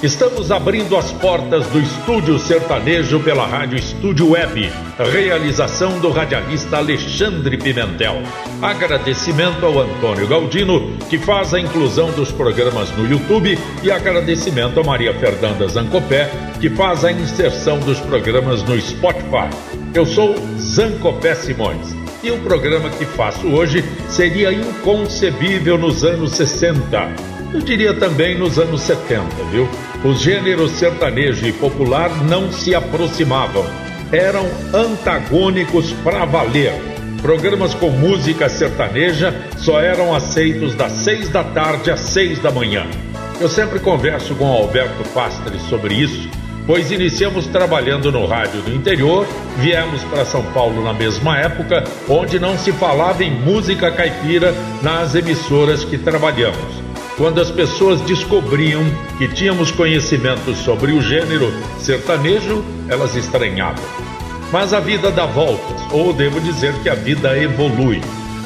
Estamos abrindo as portas do Estúdio Sertanejo pela Rádio Estúdio Web. Realização do radialista Alexandre Pimentel. Agradecimento ao Antônio Galdino, que faz a inclusão dos programas no YouTube, e agradecimento a Maria Fernanda Zancopé, que faz a inserção dos programas no Spotify. Eu sou Zancopé Simões. E o programa que faço hoje seria inconcebível nos anos 60 eu diria também nos anos 70, viu? Os gêneros sertanejo e popular não se aproximavam, eram antagônicos para valer. Programas com música sertaneja só eram aceitos das seis da tarde às seis da manhã. Eu sempre converso com Alberto Pastre sobre isso, pois iniciamos trabalhando no rádio do interior, viemos para São Paulo na mesma época, onde não se falava em música caipira nas emissoras que trabalhamos. Quando as pessoas descobriam que tínhamos conhecimento sobre o gênero sertanejo, elas estranhavam. Mas a vida dá voltas, ou devo dizer que a vida evolui.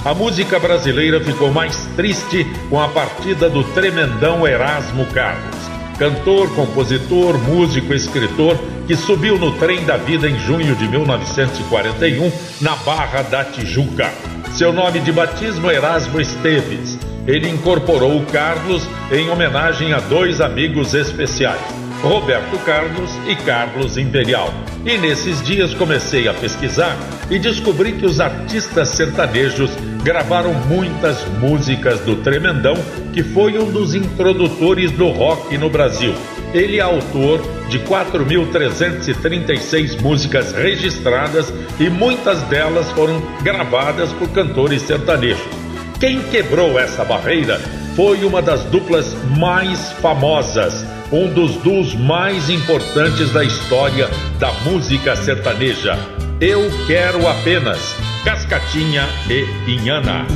A música brasileira ficou mais triste com a partida do tremendão Erasmo Carlos, cantor, compositor, músico, escritor, que subiu no trem da vida em junho de 1941 na Barra da Tijuca. Seu nome de batismo Erasmo Esteves ele incorporou o Carlos em homenagem a dois amigos especiais, Roberto Carlos e Carlos Imperial. E nesses dias comecei a pesquisar e descobri que os artistas sertanejos gravaram muitas músicas do Tremendão, que foi um dos introdutores do rock no Brasil. Ele é autor de 4.336 músicas registradas e muitas delas foram gravadas por cantores sertanejos. Quem quebrou essa barreira foi uma das duplas mais famosas, um dos duos mais importantes da história da música sertaneja. Eu quero apenas Cascatinha e Inhana.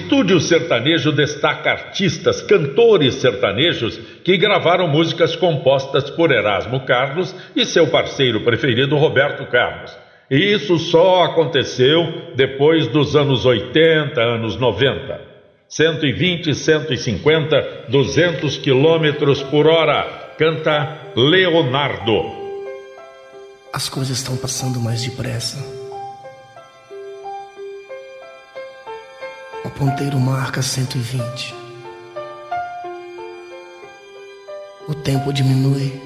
Estúdio Sertanejo destaca artistas, cantores sertanejos que gravaram músicas compostas por Erasmo Carlos e seu parceiro preferido Roberto Carlos. E isso só aconteceu depois dos anos 80, anos 90. 120, 150, 200 quilômetros por hora. Canta Leonardo. As coisas estão passando mais depressa. Ponteiro marca 120. O tempo diminui.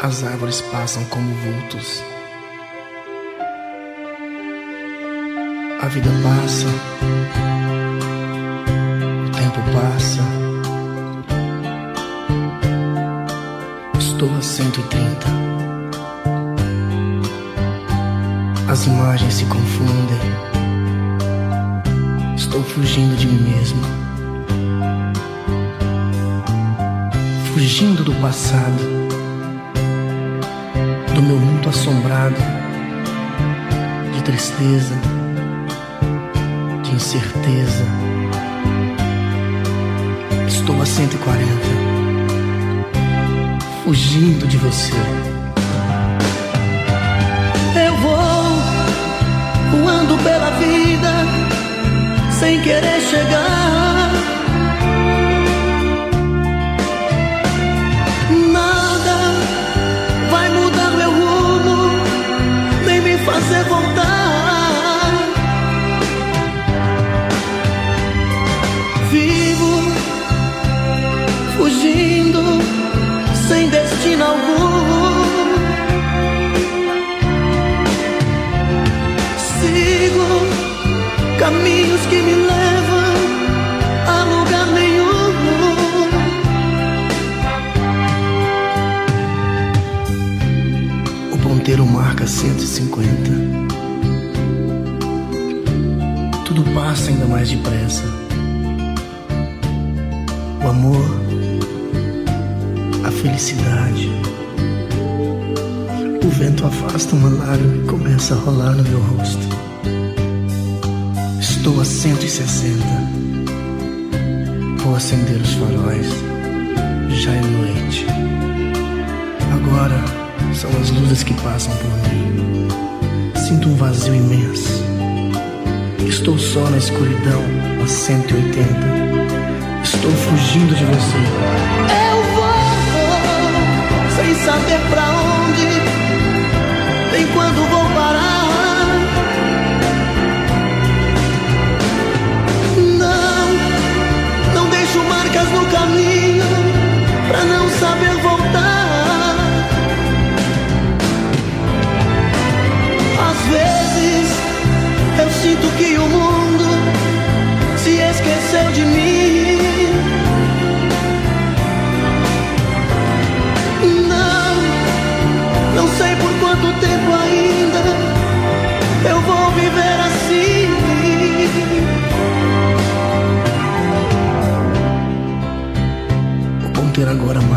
As árvores passam como vultos. A vida passa. O tempo passa. Estou a 130. As imagens se confundem. Estou fugindo de mim mesmo. Fugindo do passado. Do meu mundo assombrado. De tristeza. De incerteza. Estou a 140. Fugindo de você. Eu vou voando vida sem querer chegar. Caminhos que me levam a lugar nenhum. O ponteiro marca 150. Tudo passa ainda mais depressa. O amor, a felicidade. O vento afasta uma lágrima e começa a rolar no meu rosto. Estou a 160. Vou acender os faróis. Já é noite. Agora são as luzes que passam por mim. Sinto um vazio imenso. Estou só na escuridão a 180. Estou fugindo de você. Eu vou sem saber pra onde, nem quando vou parar. No caminho pra não saber voltar. Às vezes eu sinto que o mundo se esqueceu de mim. Não, não sei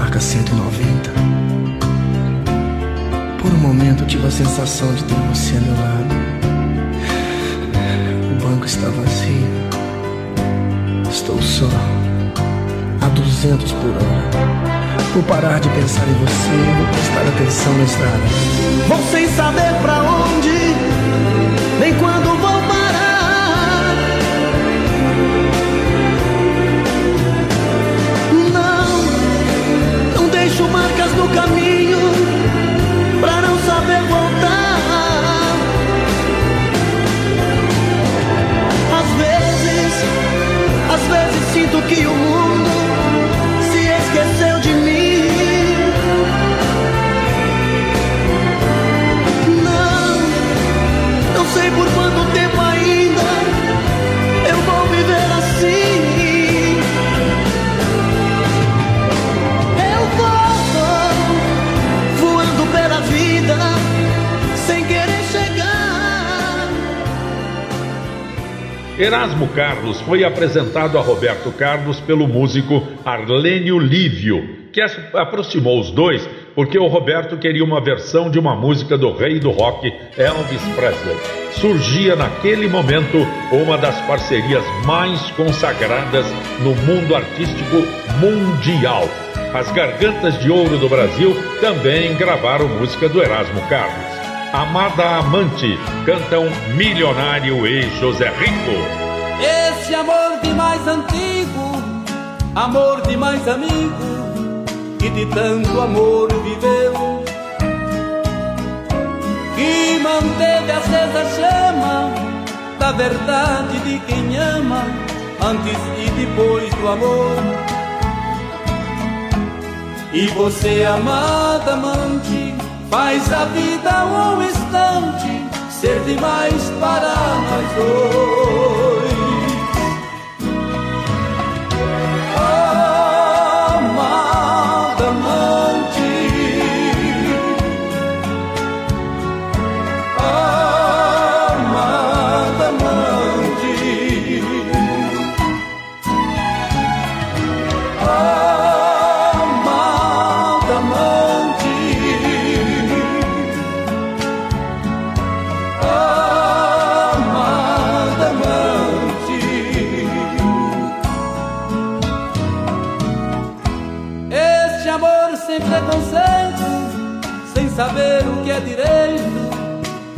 marca 190. Por um momento tive a sensação de ter você ao meu lado. O banco está vazio. Estou só a 200 por hora. Vou parar de pensar em você, vou prestar atenção na estrada. Vou sem saber pra onde, nem quando caminho pra não saber voltar. Às vezes, às vezes sinto que o mundo Erasmo Carlos foi apresentado a Roberto Carlos pelo músico Arlênio Lívio, que aproximou os dois porque o Roberto queria uma versão de uma música do rei do rock, Elvis Presley. Surgia naquele momento uma das parcerias mais consagradas no mundo artístico mundial. As Gargantas de Ouro do Brasil também gravaram música do Erasmo Carlos. Amada Amante cantam Milionário e José Rico. Esse amor de mais antigo, amor de mais amigo, que de tanto amor viveu, que manteve acesa a chama da verdade de quem ama, antes e depois do amor. E você, amada amante, faz a vida um instante ser demais para nós dois.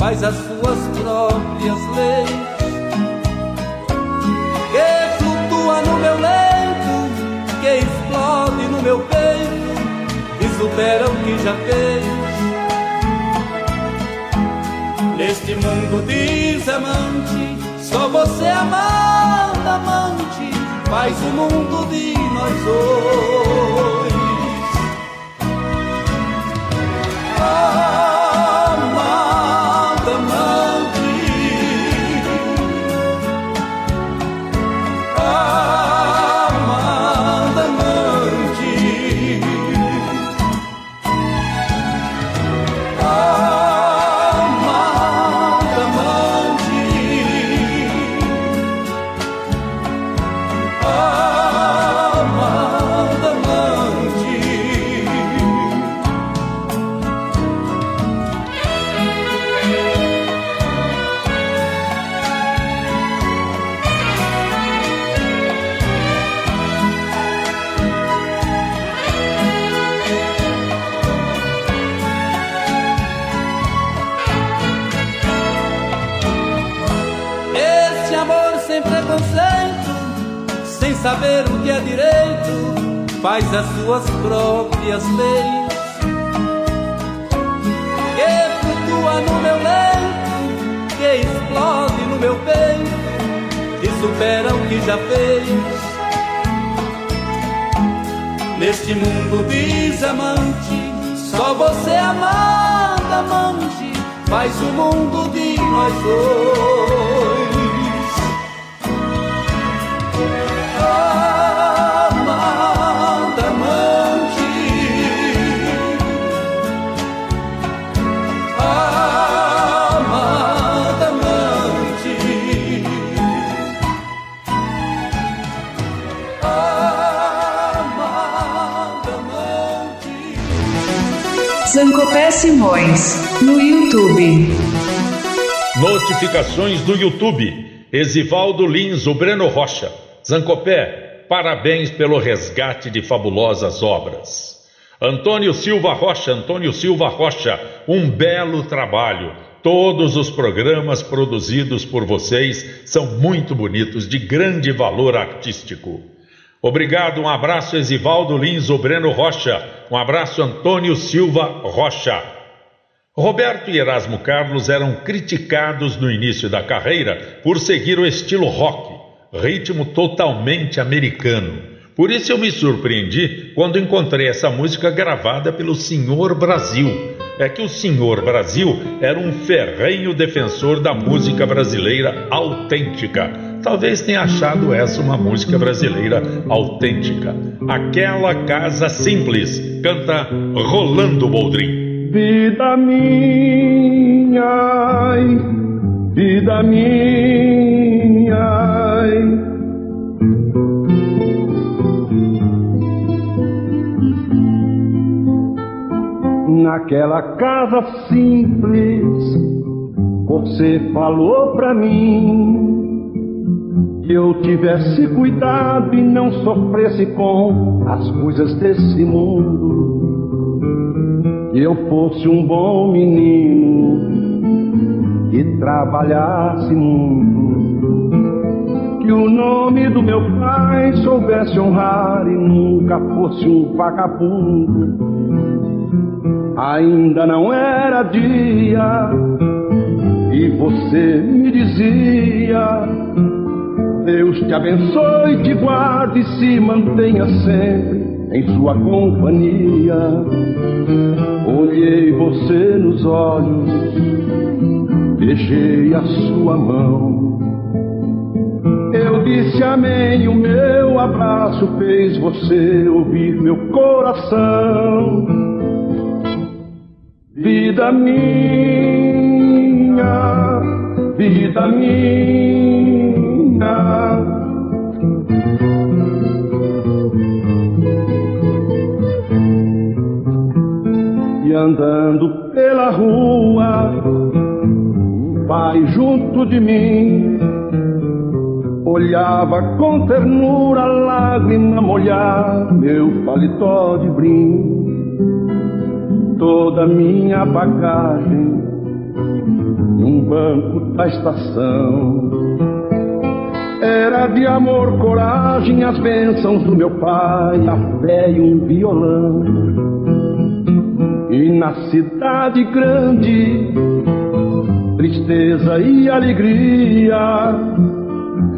Faz as suas próprias leis. Que flutua no meu leito, que explode no meu peito e supera o que já fez. Neste mundo desamante, só você amada amante faz o mundo de nós dois. Amada Notificações do YouTube. Exivaldo Lins, o Breno Rocha. Zancopé, parabéns pelo resgate de fabulosas obras. Antônio Silva Rocha, Antônio Silva Rocha, um belo trabalho. Todos os programas produzidos por vocês são muito bonitos, de grande valor artístico. Obrigado, um abraço Exivaldo Lins, o Breno Rocha, um abraço Antônio Silva Rocha. Roberto e Erasmo Carlos eram criticados no início da carreira por seguir o estilo rock, ritmo totalmente americano. Por isso eu me surpreendi quando encontrei essa música gravada pelo Senhor Brasil. É que o Senhor Brasil era um ferrenho defensor da música brasileira autêntica talvez tenha achado essa uma música brasileira autêntica. Aquela Casa Simples, canta Rolando Boldrin. Vida minha, vida minha. Naquela casa simples, você falou pra mim que eu tivesse cuidado e não sofresse com as coisas desse mundo. Que eu fosse um bom menino e trabalhasse muito. Que o nome do meu pai soubesse honrar e nunca fosse um vagabundo. Ainda não era dia e você me dizia Deus te abençoe, te guarde e se mantenha sempre em sua companhia. Olhei você nos olhos, beijei a sua mão. Eu disse amém, o meu abraço fez você ouvir meu coração. Vida minha, vida minha andando pela rua, pai junto de mim, olhava com ternura, lágrima molhar meu paletó de brim, toda minha bagagem num banco da estação era de amor, coragem, as bênçãos do meu pai, a fé e um violão. E na cidade grande, tristeza e alegria,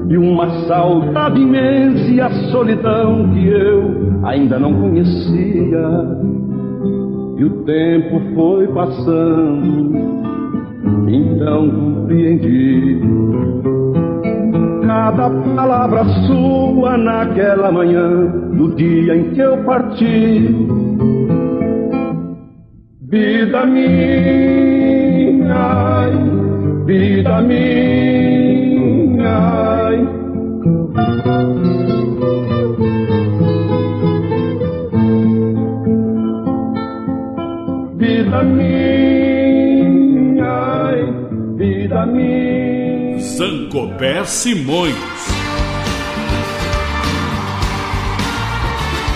e uma saudade imensa e a solidão que eu ainda não conhecia. E o tempo foi passando, então compreendi cada palavra sua naquela manhã, no dia em que eu parti. Vida minha, vida minha. Vida minha, vida minha. Sancopé Simões.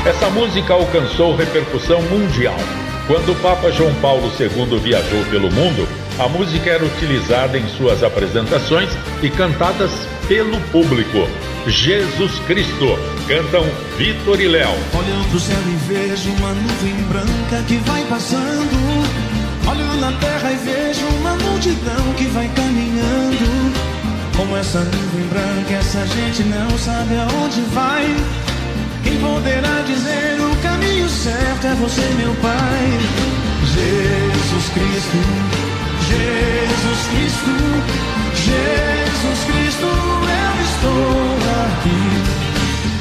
Essa música alcançou repercussão mundial. Quando o Papa João Paulo II viajou pelo mundo, a música era utilizada em suas apresentações e cantadas pelo público. Jesus Cristo, cantam Vitor e Léo. Olho pro céu e vejo uma nuvem branca que vai passando. Olho na terra e vejo uma multidão que vai caminhando. Como essa nuvem branca, essa gente não sabe aonde vai. Quem poderá dizer o caminho certo é você, meu Pai. Jesus Cristo, Jesus Cristo, Jesus Cristo, eu estou aqui.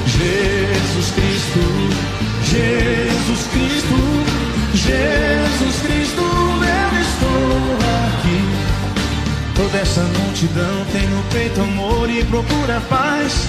Jesus Cristo, Jesus Cristo, Jesus Cristo, eu estou aqui. Toda essa multidão tem no peito amor e procura paz.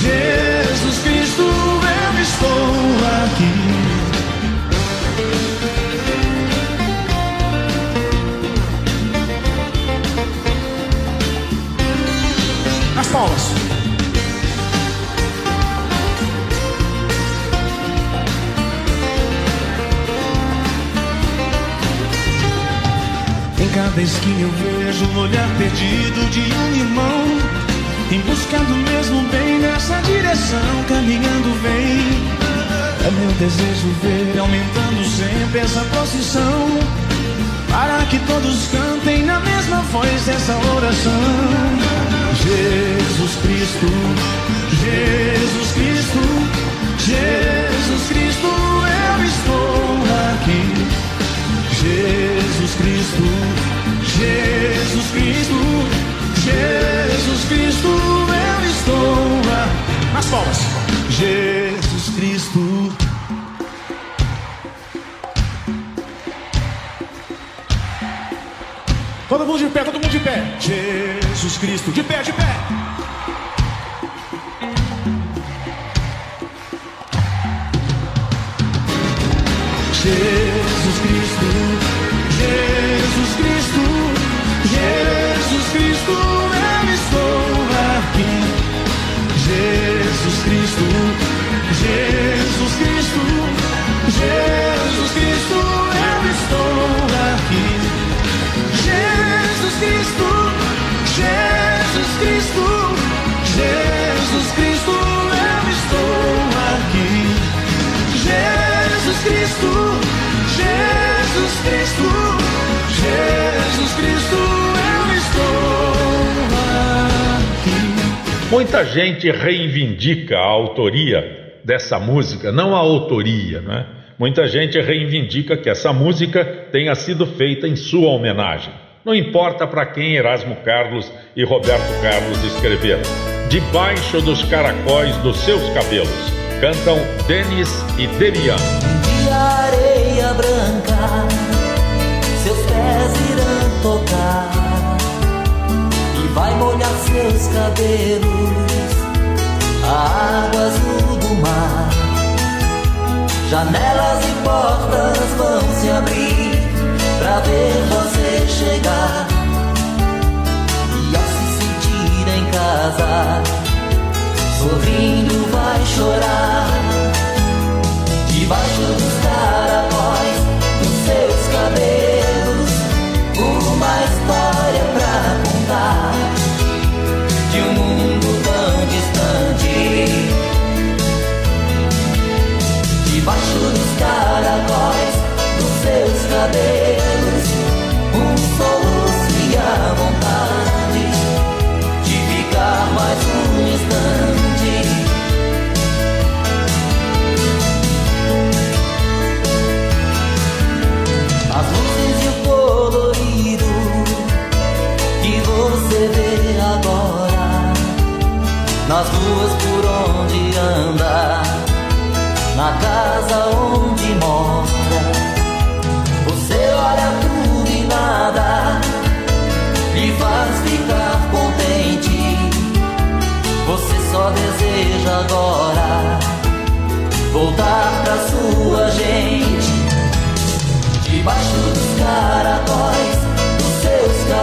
Jesus Cristo, eu estou aqui. As palmas. Em cada esquina eu vejo o olhar perdido de um irmão Em busca do mesmo bem nessa direção Caminhando vem. É meu desejo ver aumentando sempre essa procissão Para que todos cantem na mesma voz essa oração. Jesus Cristo, Jesus Cristo, Jesus Cristo, eu estou aqui. Jesus Cristo, Jesus Cristo, Jesus Cristo, eu estou. Nas palmas. Jesus Cristo. Todo mundo de pé, todo mundo de pé. Jesus Cristo, de pé, de pé. Jesus Muita gente reivindica a autoria dessa música, não a autoria, né? Muita gente reivindica que essa música tenha sido feita em sua homenagem. Não importa para quem Erasmo Carlos e Roberto Carlos escreveram. Debaixo dos caracóis dos seus cabelos, cantam Denis e Demian. Seus cabelos, a água azul do mar. Janelas e portas vão se abrir pra ver você chegar e ao se sentir em casa, sorrindo vai chorar. Debaixo dos caracóis dos seus cabelos seus cabelos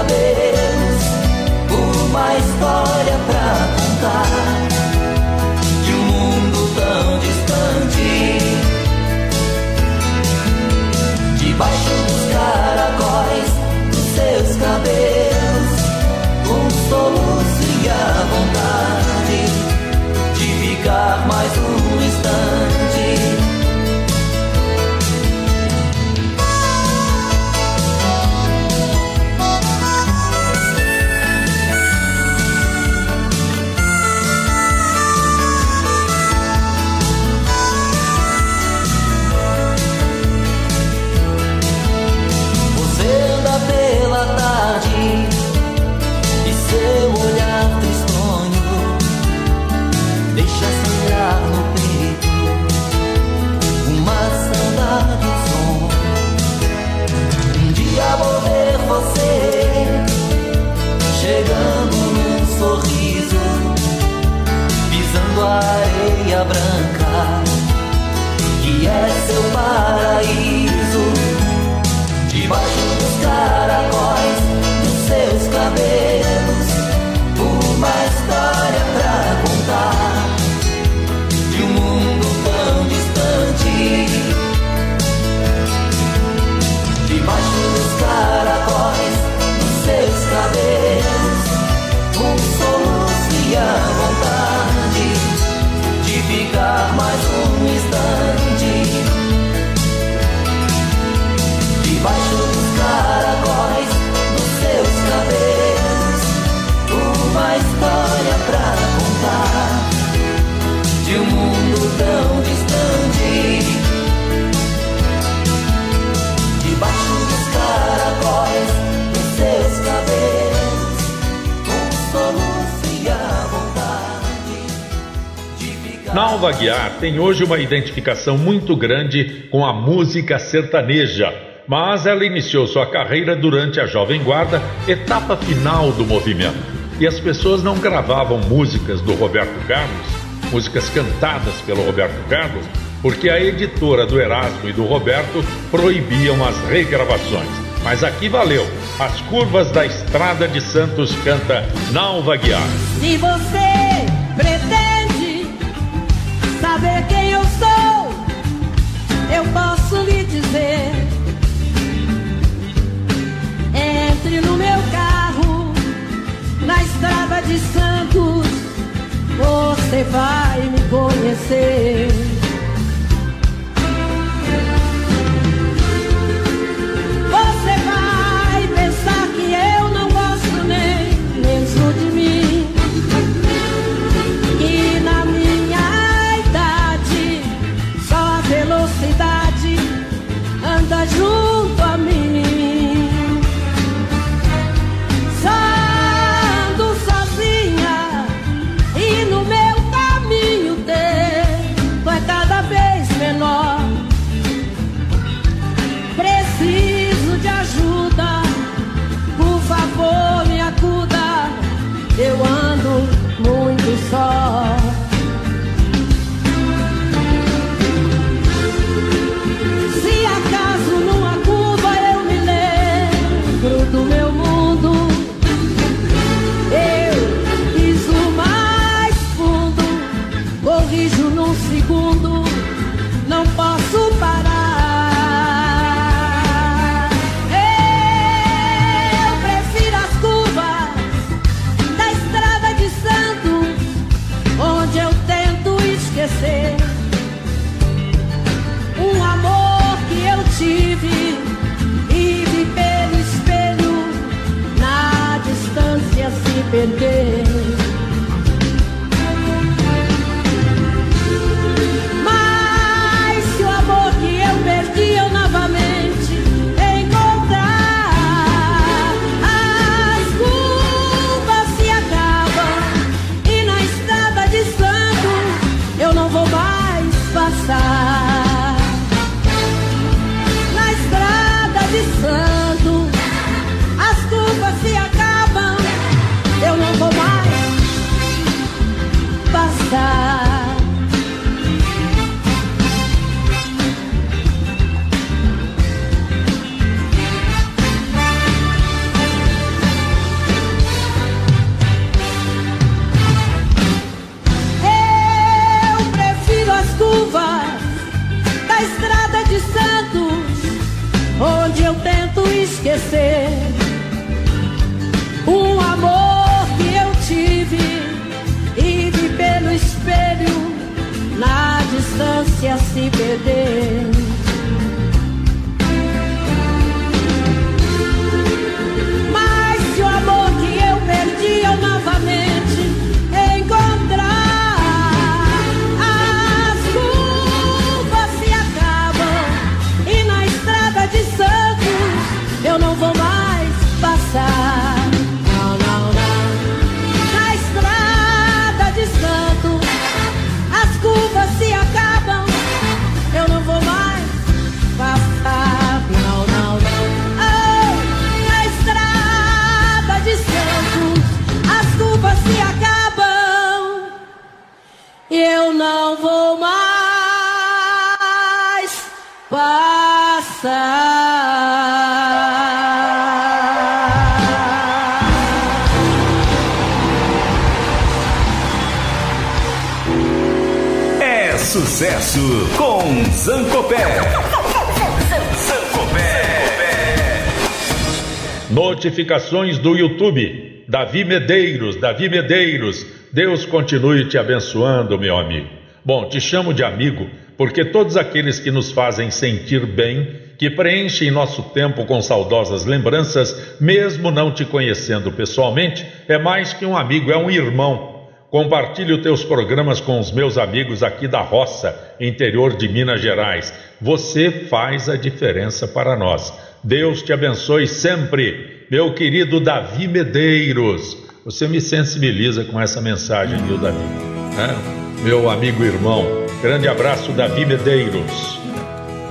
seus tem hoje uma identificação muito grande com a música sertaneja, mas ela iniciou sua carreira durante a Jovem Guarda, etapa final do movimento. E as pessoas não gravavam músicas do Roberto Carlos, músicas cantadas pelo Roberto Carlos, porque a editora do Erasmo e do Roberto proibiam as regravações. Mas aqui valeu. As curvas da Estrada de Santos canta Nalva Guiar. E você não vou mais passar. É sucesso com Zancopé. Zancopé. Notificações do YouTube. Davi Medeiros, Davi Medeiros. Deus continue te abençoando, meu amigo. Bom, te chamo de amigo porque todos aqueles que nos fazem sentir bem, que preenchem nosso tempo com saudosas lembranças, mesmo não te conhecendo pessoalmente, é mais que um amigo, é um irmão. Compartilhe os teus programas com os meus amigos aqui da roça, interior de Minas Gerais. Você faz a diferença para nós. Deus te abençoe sempre, meu querido Davi Medeiros. Você me sensibiliza com essa mensagem, viu, Davi? É? Meu amigo irmão. Grande abraço, Davi Medeiros.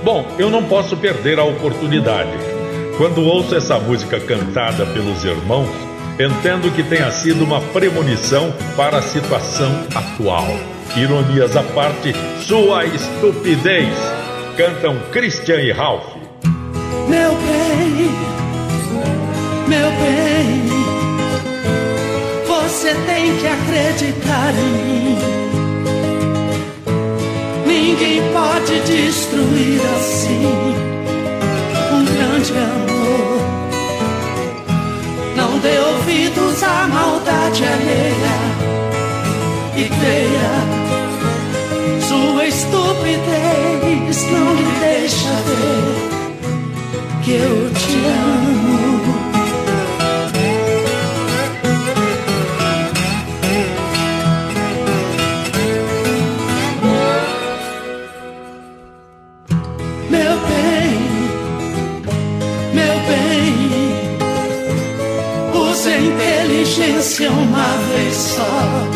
Bom, eu não posso perder a oportunidade. Quando ouço essa música cantada pelos irmãos, entendo que tenha sido uma premonição para a situação atual. Ironias à parte, sua estupidez. Cantam Christian e Ralph. Meu bem, meu bem, você tem que acreditar em mim. Ninguém pode destruir assim um grande amor. Não dê ouvidos à maldade alheia e creia. Sua estupidez não lhe deixa ver que eu te amo. Inteligência uma vez só.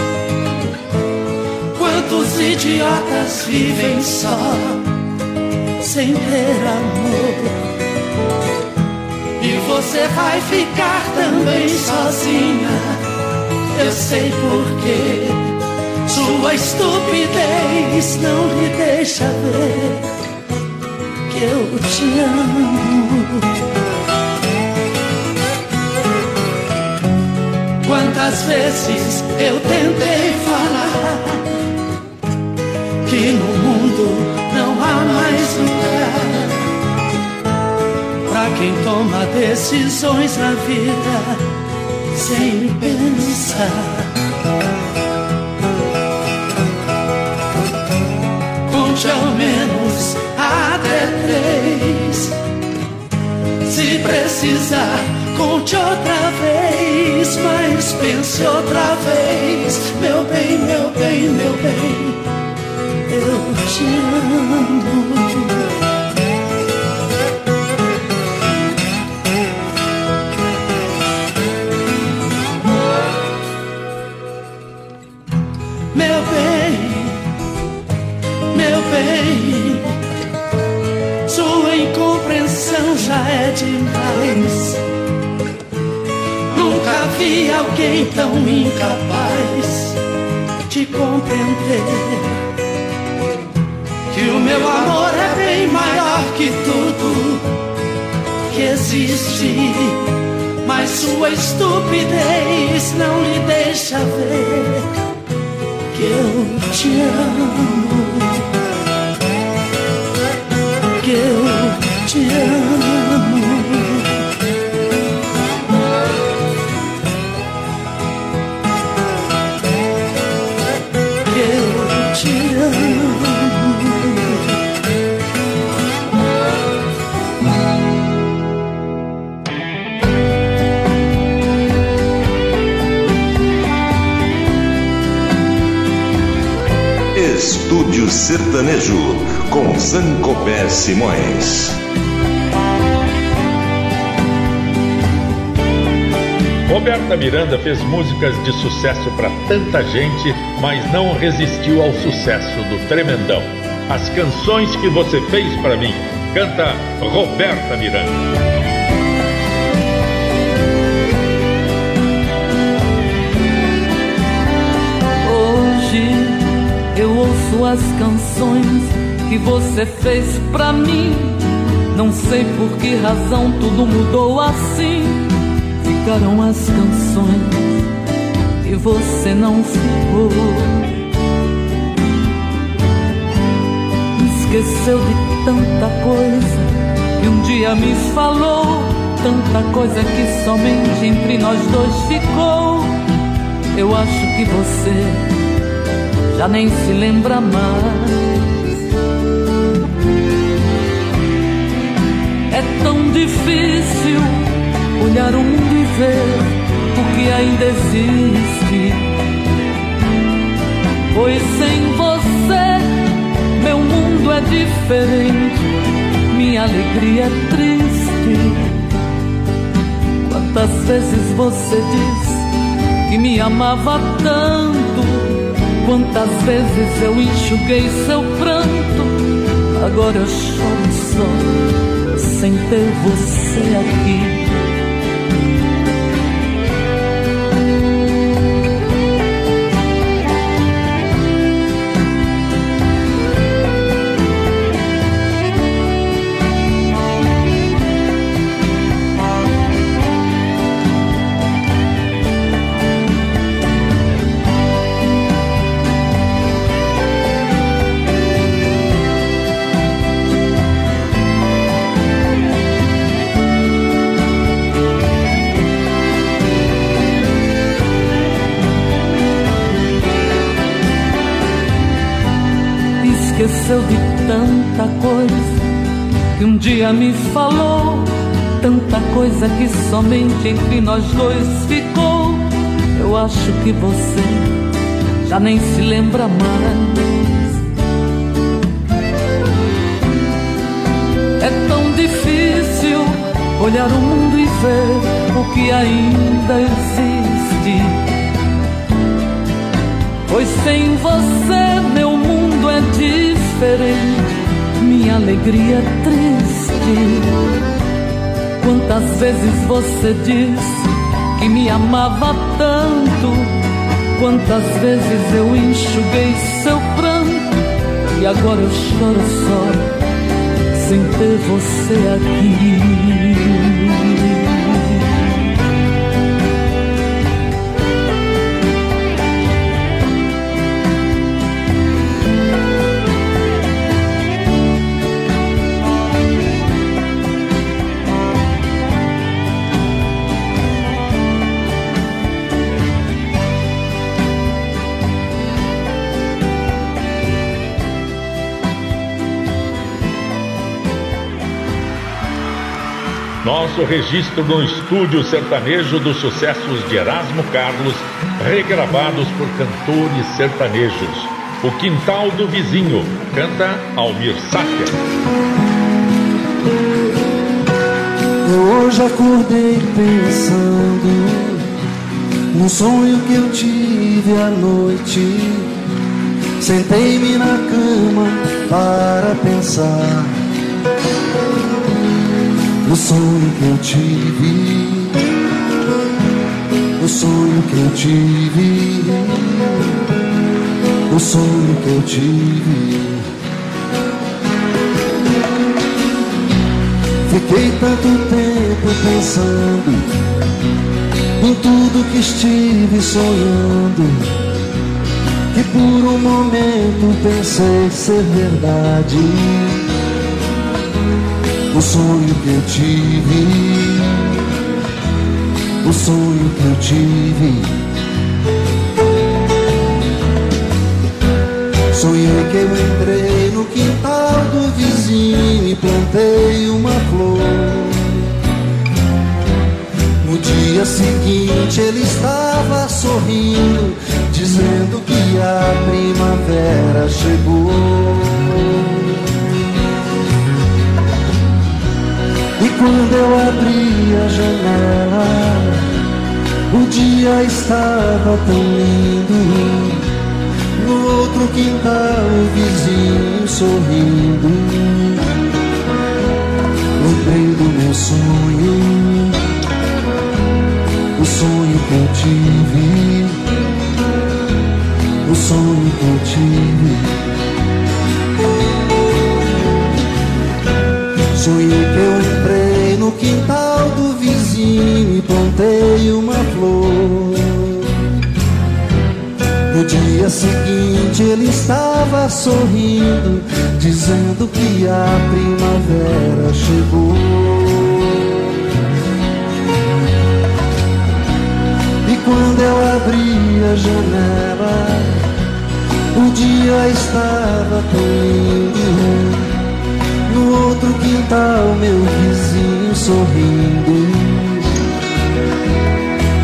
Quantos idiotas vivem só, sem ter amor? E você vai ficar também sozinha. Eu sei porquê. Sua estupidez não lhe deixa ver que eu te amo. Quantas vezes eu tentei falar que no mundo não há mais lugar para quem toma decisões na vida sem pensar. Conte ao menos até três. Se precisar, conte outra vez, mas pense outra vez, meu bem, meu bem, meu bem, eu te amo. Vi alguém tão incapaz de compreender que o meu amor é bem maior que tudo que existe. Mas sua estupidez não lhe deixa ver que eu te amo. Que eu te amo. Estúdio Sertanejo com Zancopé Simões. Roberta Miranda fez músicas de sucesso para tanta gente, mas não resistiu ao sucesso do Tremendão. As canções que você fez para mim. Canta Roberta Miranda. Hoje eu ouço as canções que você fez pra mim. Não sei por que razão tudo mudou assim. Ficaram as canções e você não ficou. Esqueceu de tanta coisa que um dia me falou. Tanta coisa que somente entre nós dois ficou. Eu acho que você já nem se lembra mais. É tão difícil olhar o mundo e ver o que ainda existe. Pois sem você, meu mundo é diferente, minha alegria é triste. Quantas vezes você disse que me amava tanto? Quantas vezes eu enxuguei seu pranto? Agora eu choro só sem ter você aqui. Coisa que somente entre nós dois ficou. Eu acho que você já nem se lembra mais. É tão difícil olhar o mundo e ver o que ainda existe. Pois sem você, meu mundo é diferente minha alegria é triste. Quantas vezes você disse que me amava tanto? Quantas vezes eu enxuguei seu pranto? E agora eu choro só, sem ter você aqui. Nosso registro no estúdio sertanejo dos sucessos de Erasmo Carlos, regravados por cantores sertanejos. O Quintal do Vizinho, canta Almir Sáter. Eu hoje acordei pensando num sonho que eu tive à noite. Sentei-me na cama para pensar o sonho que eu tive, o sonho que eu tive, o sonho que eu tive. Fiquei tanto tempo pensando em tudo que estive sonhando, que por um momento pensei ser verdade o sonho que eu tive, o sonho que eu tive. Sonhei que eu entrei no quintal do vizinho e plantei uma flor. No dia seguinte ele estava sorrindo, dizendo que a primavera chegou. Quando eu abri a janela, o dia estava tão lindo. No outro quintal, o vizinho sorrindo. Lembrei do meu sonho, o sonho que eu tive, o sonho que eu tive. Sonhei no quintal do vizinho e plantei uma flor. No dia seguinte ele estava sorrindo, dizendo que a primavera chegou. E quando eu abri a janela, o dia estava tão lindo. No outro quintal, meu vizinho sorrindo.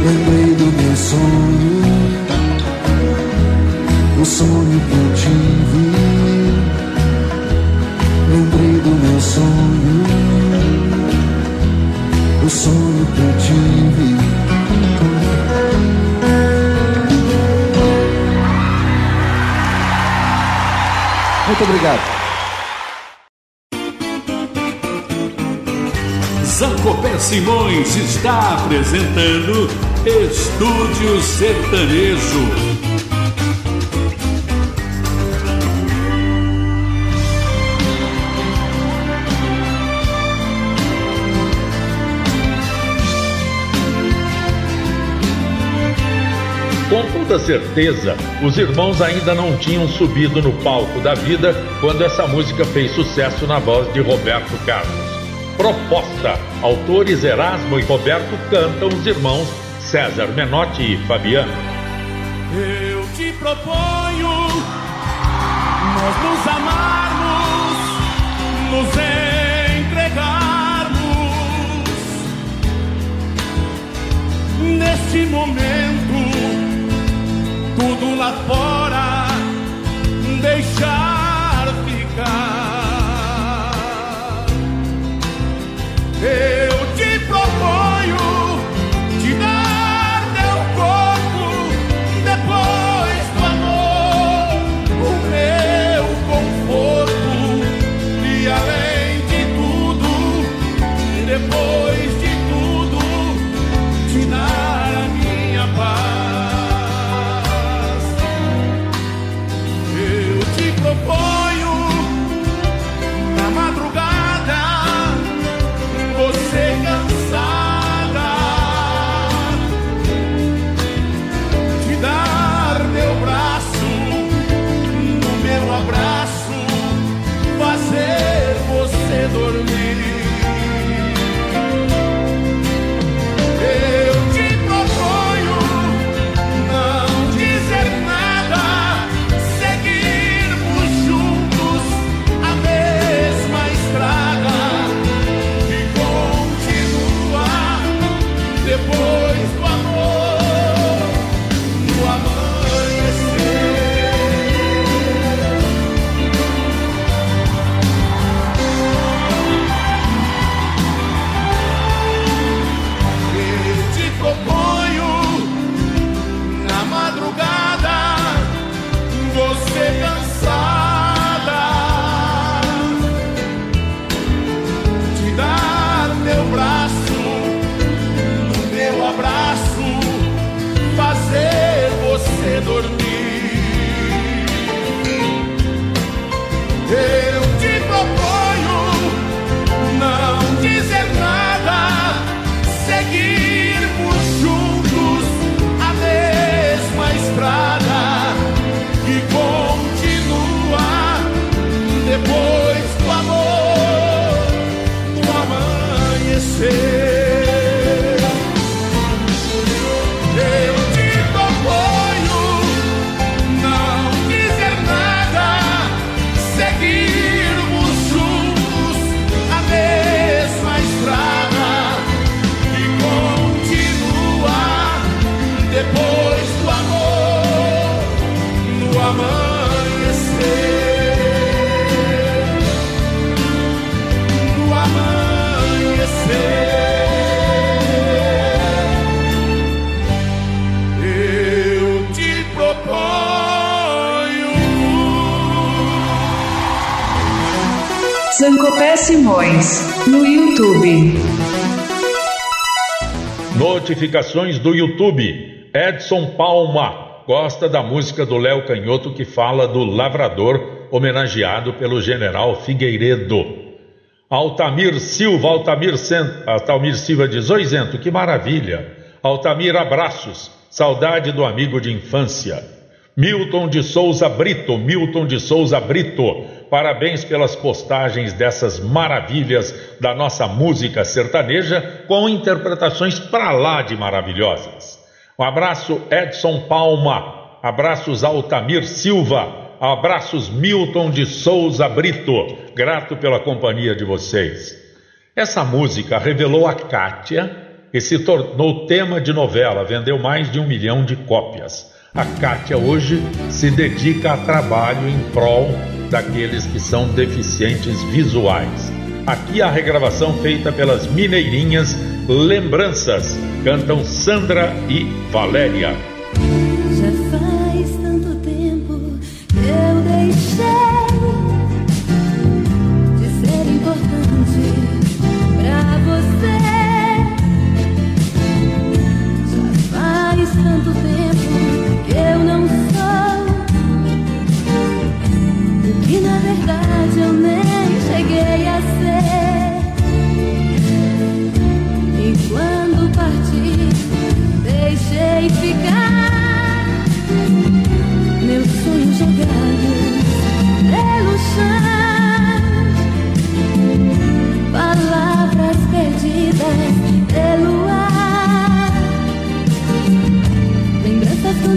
Lembrei do meu sonho, o sonho que eu tive. Lembrei do meu sonho, o sonho que eu tive. Muito obrigado. Simões está apresentando Estúdio Sertanejo. Com toda certeza, os irmãos ainda não tinham subido no palco da vida quando essa música fez sucesso na voz de Roberto Carlos. Proposta. Autores Erasmo e Roberto cantam os irmãos César Menotti e Fabiano. Eu te proponho nós nos amarmos, nos entregarmos neste momento, tudo lá fora deixar Eu say. Notificações do YouTube. Edson Palma gosta da música do Léo Canhoto que fala do lavrador homenageado pelo general Figueiredo. Altamir Silva, Altamir, Altamir Silva diz: Oi, Zento, que maravilha. Altamir, abraços, saudade do amigo de infância. Milton de Souza Brito, Milton de Souza Brito, parabéns pelas postagens dessas maravilhas da nossa música sertaneja, com interpretações para lá de maravilhosas. Um abraço, Edson Palma, abraços Altamir Silva. Abraços, Milton de Souza Brito. Grato pela companhia de vocês. Essa música revelou a Kátia e se tornou tema de novela, vendeu mais de um milhão de cópias. A Kátia hoje se dedica a trabalho em prol daqueles que são deficientes visuais. Aqui a regravação feita pelas Mineirinhas Lembranças. Cantam Sandra e Valéria.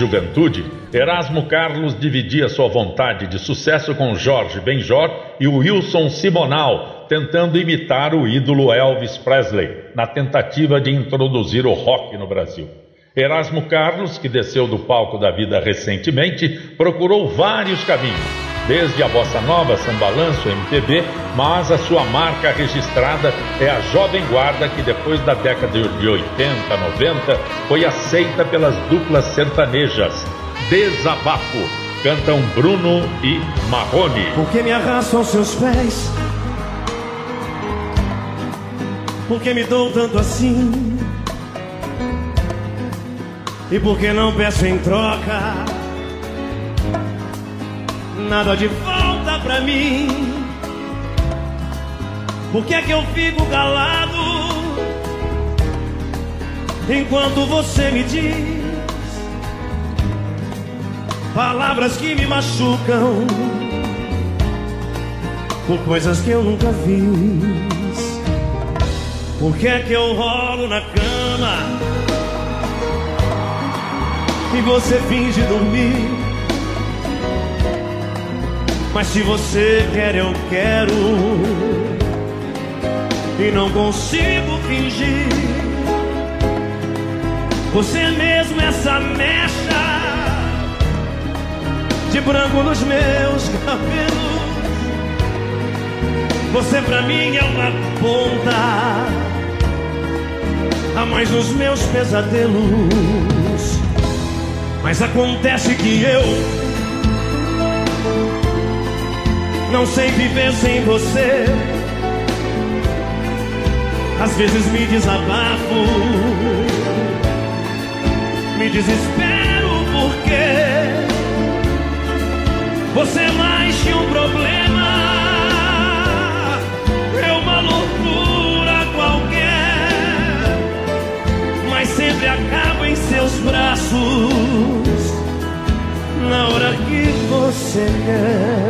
juventude, Erasmo Carlos dividia sua vontade de sucesso com Jorge Benjor e Wilson Simonal, tentando imitar o ídolo Elvis Presley, na tentativa de introduzir o rock no Brasil. Erasmo Carlos, que desceu do palco da vida recentemente, procurou vários caminhos desde a bossa nova, sambalanço, MPB, mas a sua marca registrada é a Jovem Guarda, que depois da década de 80, 90, foi aceita pelas duplas sertanejas. Desabafo, cantam Bruno e Marrone. Por que me arrasto aos seus pés? Por que me dou tanto assim? E por que não peço em troca? Nada de volta pra mim. Por que é que eu fico calado enquanto você me diz palavras que me machucam por coisas que eu nunca fiz? Por que é que eu rolo na cama e você finge dormir. Mas se você quer, eu quero. E não consigo fingir. Você é mesmo essa mecha de branco nos meus cabelos. Você pra mim é uma ponta a mais nos meus pesadelos. Mas acontece que eu não sei viver sem você. Às vezes me desabafo, me desespero porque você é mais que um problema, é uma loucura qualquer, mas sempre acabo em seus braços. Na hora que você quer.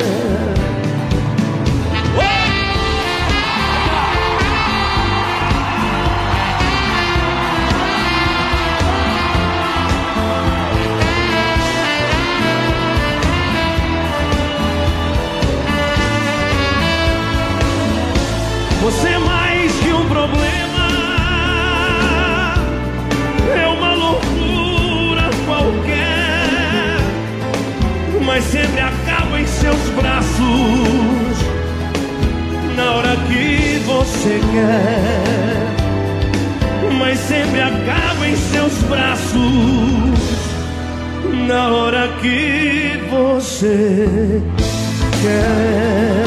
Mas sempre acaba em seus braços na hora que você quer. Mas sempre acaba em seus braços na hora que você quer.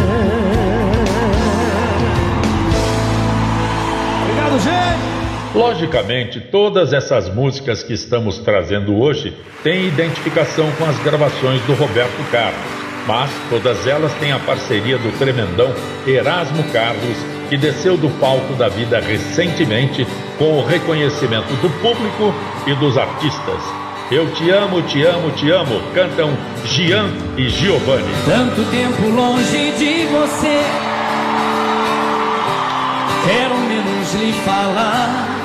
Obrigado, gente! Logicamente, todas essas músicas que estamos trazendo hoje têm identificação com as gravações do Roberto Carlos, mas todas elas têm a parceria do tremendão Erasmo Carlos, que desceu do palco da vida recentemente com o reconhecimento do público e dos artistas. Eu te amo, te amo, te amo, cantam Gian e Giovanni. Tanto tempo longe de você, quero menos lhe falar.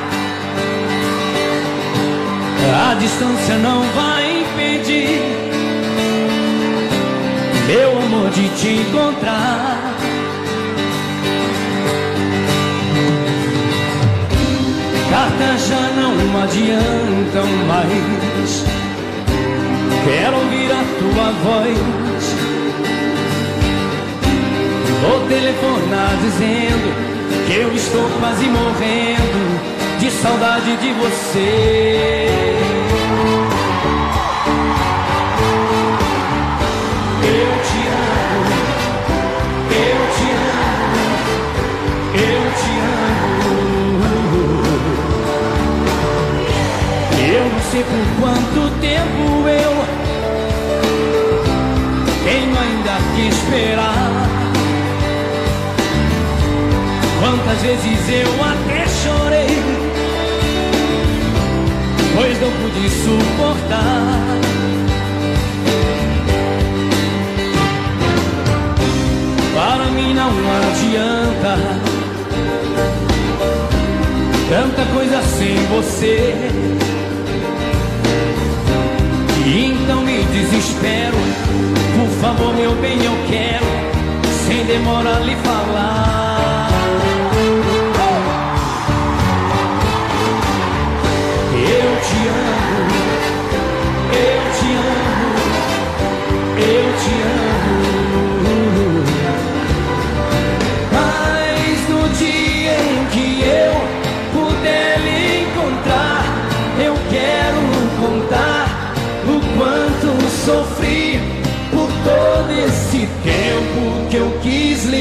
A distância não vai impedir meu amor de te encontrar. Cartas já não adiantam mais. Quero ouvir a tua voz. Vou telefonar dizendo que eu estou quase morrendo de saudade de você. Eu te amo, eu te amo, eu te amo. Eu não sei por quanto tempo eu tenho ainda que esperar. Quantas vezes eu até pois não pude suportar. Para mim não adianta tanta coisa sem você. E então me desespero. Por favor, meu bem, eu quero, sem demora lhe falar.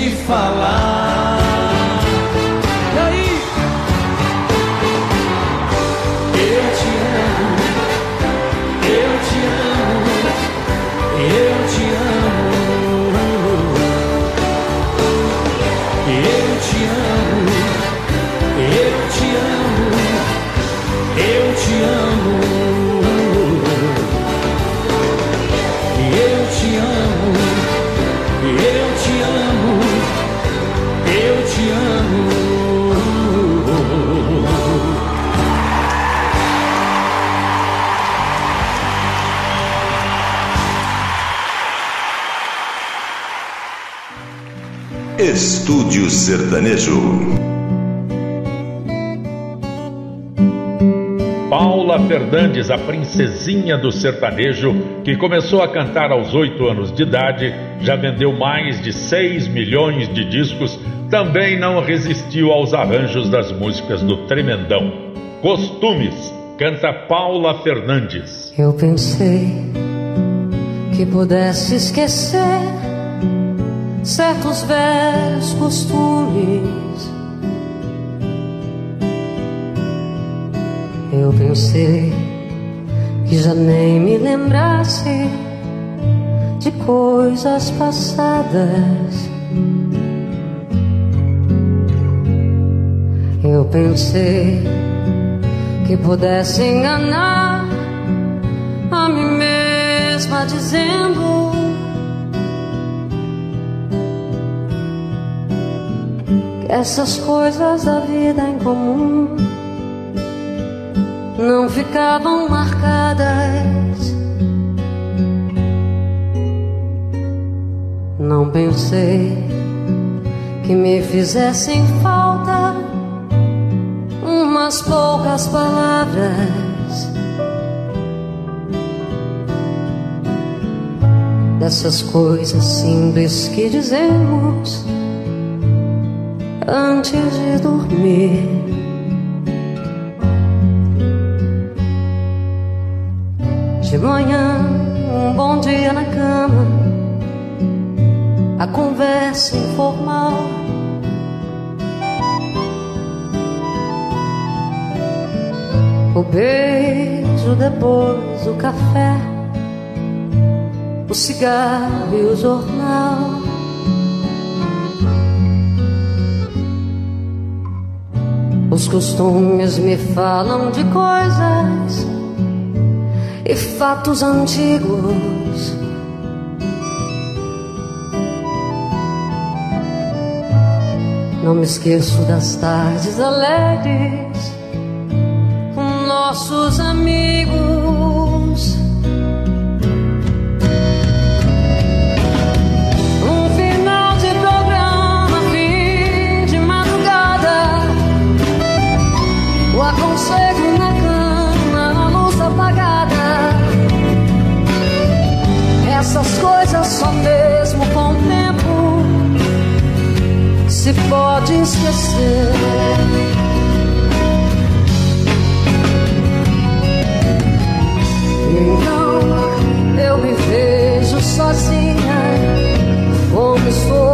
Falar. Estúdio Sertanejo. Paula Fernandes, a princesinha do sertanejo, que começou a cantar aos oito anos de idade, já vendeu mais de 6 milhões de discos, também não resistiu aos arranjos das músicas do Tremendão. Costumes, canta Paula Fernandes. Eu pensei que pudesse esquecer certos velhos costumes. Eu pensei que já nem me lembrasse de coisas passadas. Eu pensei que pudesse enganar a mim mesma dizendo essas coisas da vida em comum não ficavam marcadas. Não pensei que me fizessem falta umas poucas palavras. Dessas coisas simples que dizemos antes de dormir. De manhã, um bom dia na cama, a conversa informal. O beijo, depois o café, o cigarro e o jornal. Os costumes me falam de coisas e fatos antigos. Não me esqueço das tardes alegres com nossos amigos. Essas coisas só mesmo com o tempo se pode esquecer. Então eu me vejo sozinha, como estou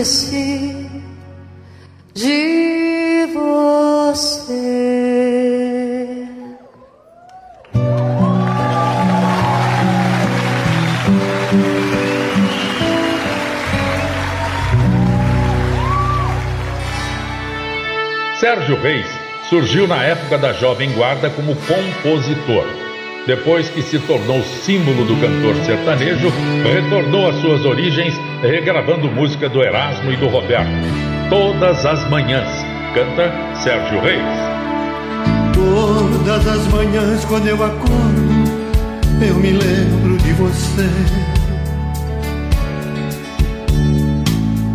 esqueci de você. Sérgio Reis surgiu na época da Jovem Guarda como compositor. Depois que se tornou símbolo do cantor sertanejo, retornou às suas origens, regravando música do Erasmo e do Roberto todas as manhãs. Canta Sérgio Reis. Todas as manhãs quando eu acordo, eu me lembro de você.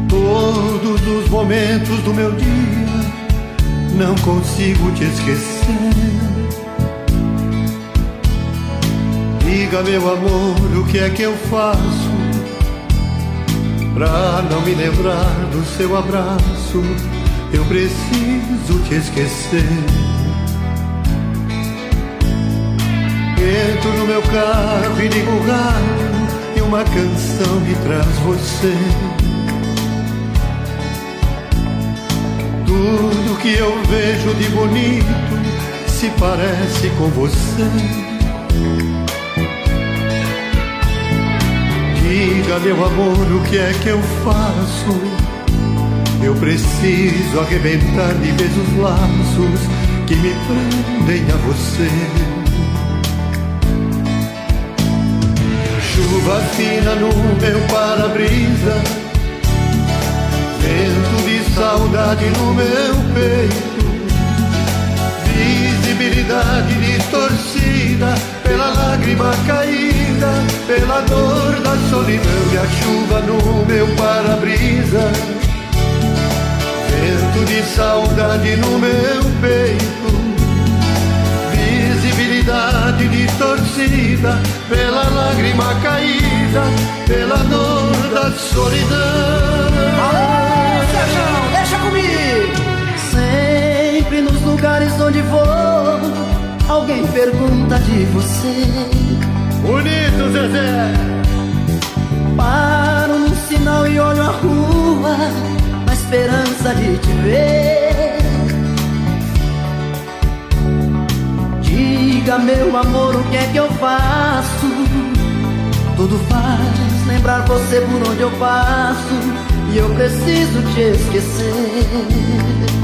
Todos os momentos do meu dia, não consigo te esquecer. Diga, meu amor, o que é que eu faço? Pra não me lembrar do seu abraço, eu preciso te esquecer. Entro no meu carro e ligo o rádio e uma canção me traz você. Tudo que eu vejo de bonito se parece com você. Diga, meu amor, o que é que eu faço? Eu preciso arrebentar de vez os laços que me prendem a você. Chuva fina no meu para-brisa, vento de saudade no meu peito, visibilidade distorcida pela lágrima caída, pela dor da solidão e a chuva no meu para-brisa. Vento de saudade no meu peito, visibilidade distorcida pela lágrima caída, pela dor da solidão. Alô, Sérgio, deixa comigo! Sempre nos lugares onde vou, pergunta de você. Bonito, Zezé! Paro no sinal e olho a rua, na esperança de te ver. Diga, meu amor, o que é que eu faço? Tudo faz lembrar você por onde eu passo, e eu preciso te esquecer.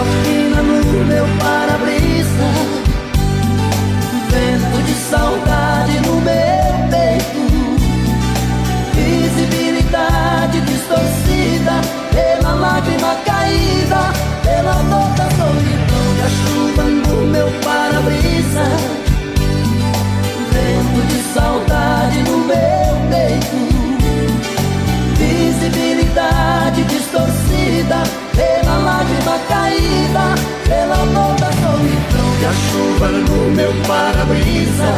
Chuva fina no meu para-brisa, vento de saudade no meu peito, visibilidade distorcida pela lágrima caída, pela dor da solidão e a chuva no meu para-brisa, vento de saudade no meu peito, visibilidade distorcida lágrima caída, pela dor da solidão e a chuva no meu para-brisa,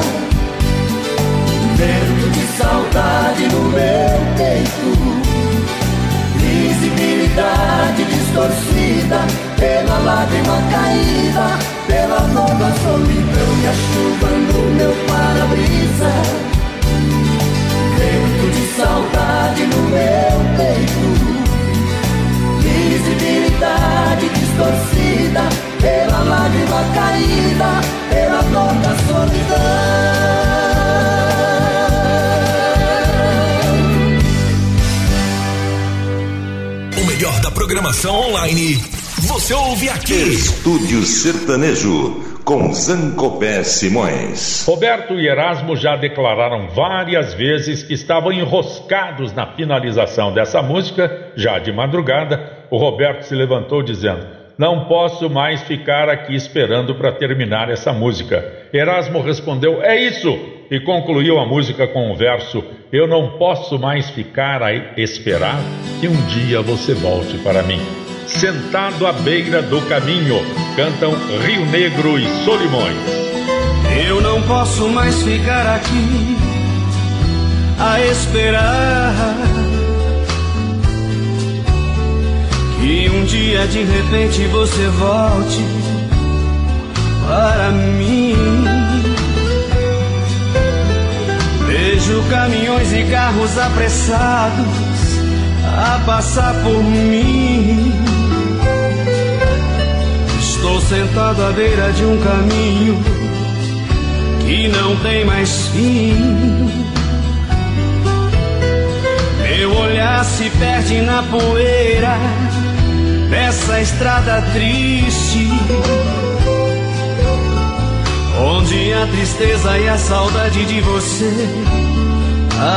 vento de saudade no meu peito, visibilidade distorcida pela lágrima caída, pela dor da solidão. E a chuva no meu para-brisa, vento de saudade no meu peito visibilidade distorcida pela lágrima caída, pela dor da solidão. O melhor da programação online. Você ouve aqui. Estúdio Sertanejo com Zancopé Simões. Roberto e Erasmo já declararam várias vezes que estavam enroscados na finalização dessa música, já de madrugada. O Roberto se levantou dizendo: Não posso mais ficar aqui esperando para terminar essa música. Erasmo respondeu: É isso! E concluiu a música com o verso: Eu não posso mais ficar a esperar que um dia você volte para mim. Sentado à beira do caminho, cantam Rio Negro e Solimões. Eu não posso mais ficar aqui a esperar que um dia de repente você volte para mim. Vejo caminhões e carros apressados a passar por mim. Estou sentado à beira de um caminho que não tem mais fim. Meu olhar se perde na poeira dessa estrada triste, onde a tristeza e a saudade de você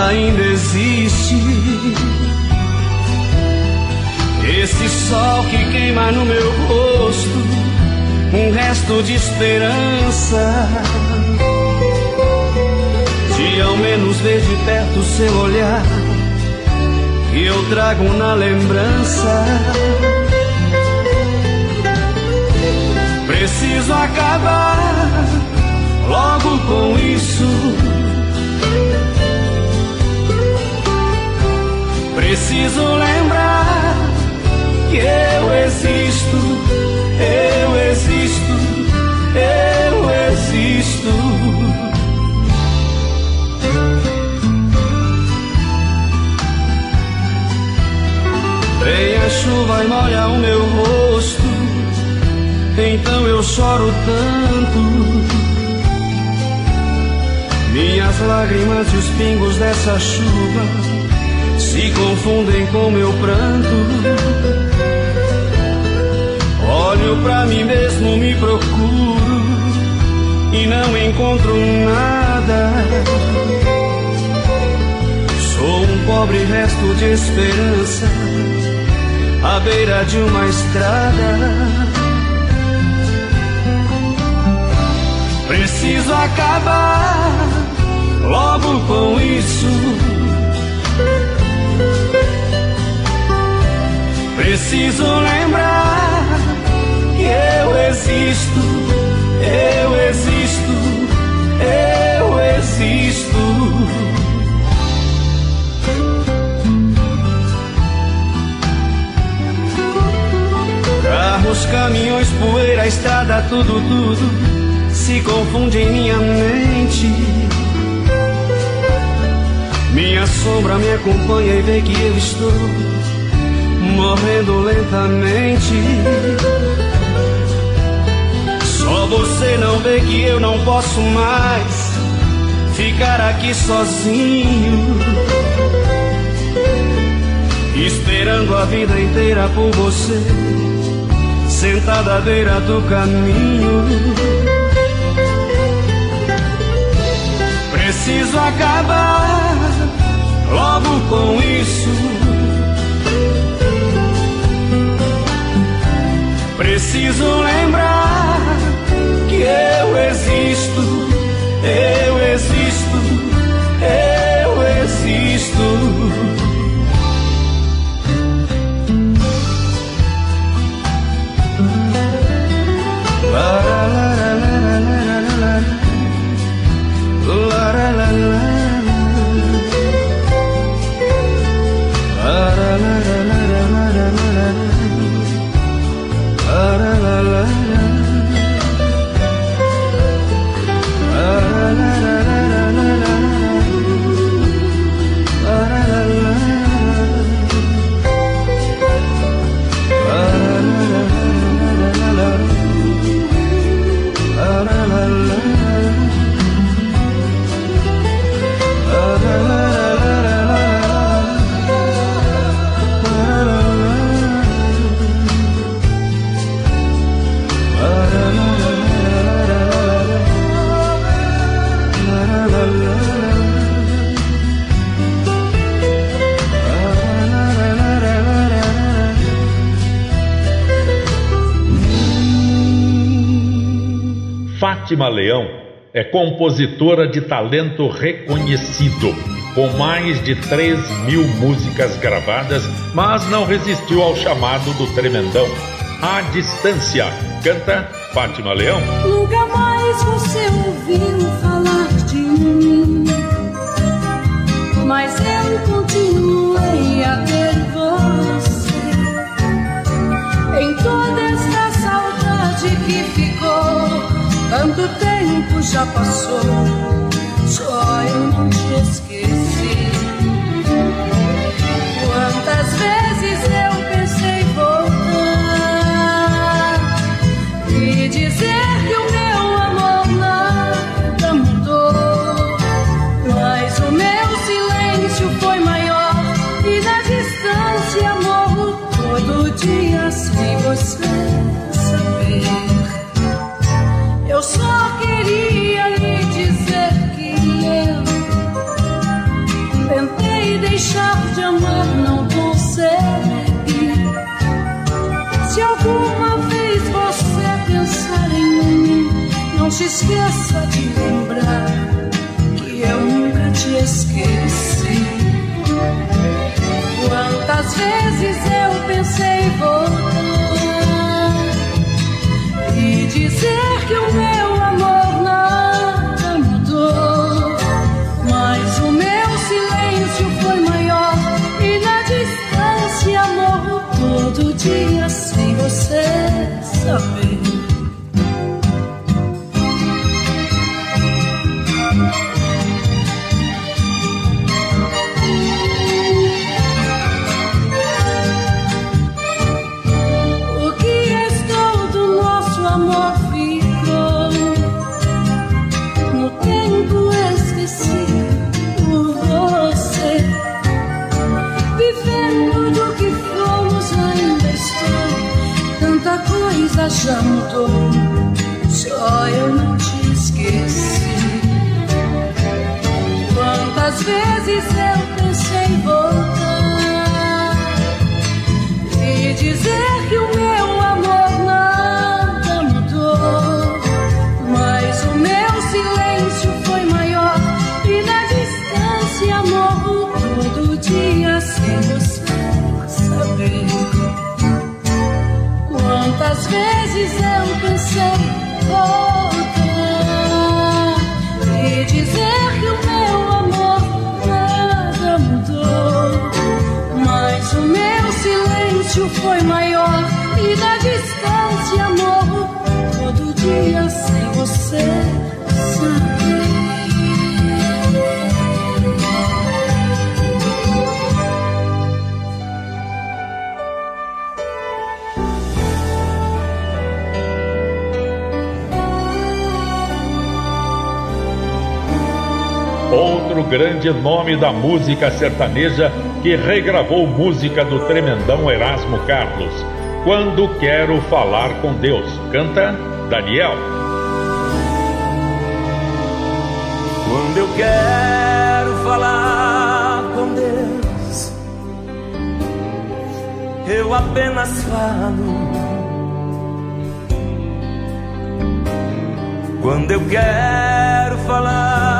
ainda existe. Esse sol que queima no meu rosto um resto de esperança. De ao menos ver de perto seu olhar, que eu trago na lembrança. Preciso acabar logo com isso. Preciso lembrar que eu existo, eu existo, eu existo. Vem a chuva e molha o meu rosto, então eu choro tanto. Minhas lágrimas e os pingos dessa chuva se confundem com meu pranto. Olho pra mim mesmo, me procuro e não encontro nada. Sou um pobre resto de esperança à beira de uma estrada. Preciso acabar logo com isso. Preciso lembrar que eu existo, eu existo, eu existo. Carros, caminhões, poeira, estrada, tudo, tudo se confunde em minha mente. Minha sombra me acompanha e vê que eu estou morrendo lentamente. Só você não vê que eu não posso mais ficar aqui sozinho. Esperando a vida inteira por você, sentada à beira do caminho. Preciso acabar logo com isso. Preciso lembrar que eu existo, eu existo, eu existo. Fátima Leão é compositora de talento reconhecido, com mais de 3 mil músicas gravadas, mas não resistiu ao chamado do tremendão. A distância. Canta Fátima Leão. Nunca mais você ouviu falar de mim, tanto tempo já passou, só eu não te esqueci. Se esqueça de lembrar que eu nunca te esqueci. Já mudou, só eu não te esqueci. Quantas vezes eu pensei em voltar e dizer que o meu amor nada mudou, mas o meu silêncio foi maior e na distância morro todo dia sem você saber. Quantas vezes eu pensei grande nome da música sertaneja que regravou música do tremendão Erasmo Carlos. Quando quero falar com Deus. Canta Daniel. Quando eu quero falar com Deus, eu apenas falo. Quando eu quero falar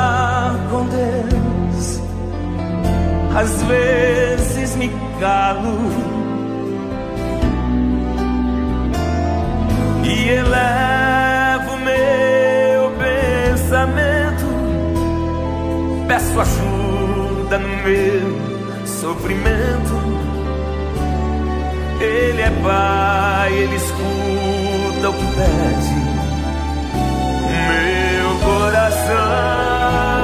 às vezes me calo e elevo meu pensamento, peço ajuda no meu sofrimento. Ele é Pai, Ele escuta o que pede meu coração.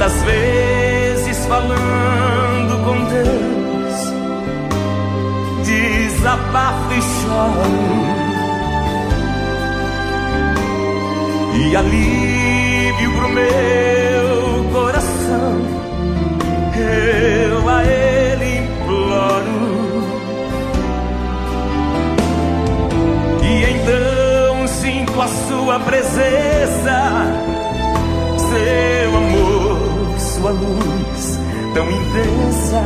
Quantas vezes falando com Deus, desabafo e choro, e alívio pro meu coração. Eu a Ele imploro. E então sinto a sua presença, seu amor, sua luz tão intensa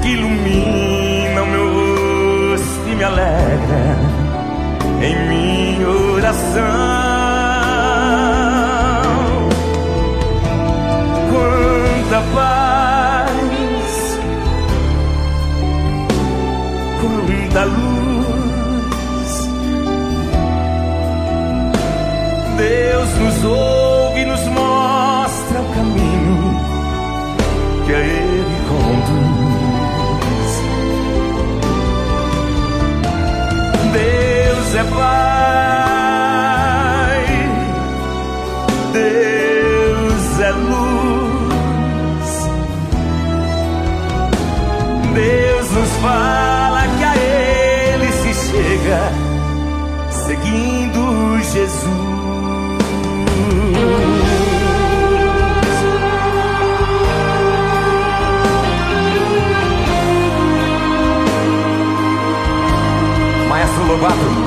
que ilumina o meu rosto e me alegra em minha oração. Quanta paz, quanta luz. Pai, Deus é luz. Deus nos fala que a Ele se chega seguindo Jesus. Lobato.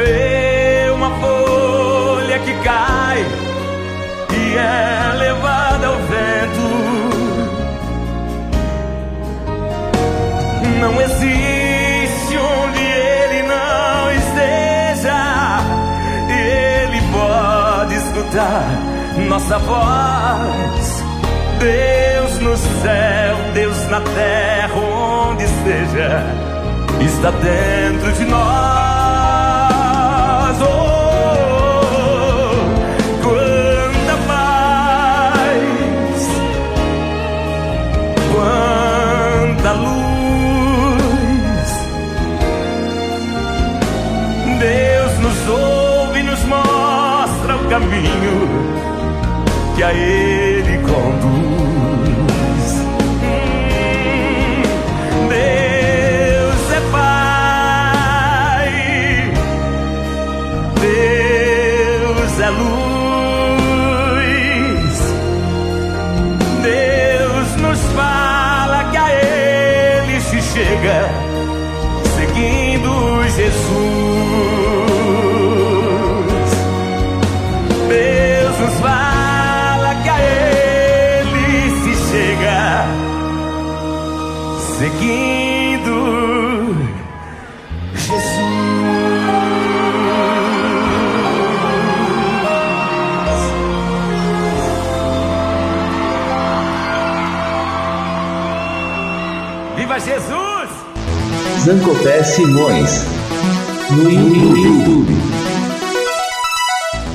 Vê uma folha que cai e é levada ao vento. Não existe onde Ele não esteja. Ele pode escutar nossa voz. Deus no céu, Deus na terra, onde esteja, está dentro de nós. Caminho que a ele Zancopé Simões no YouTube.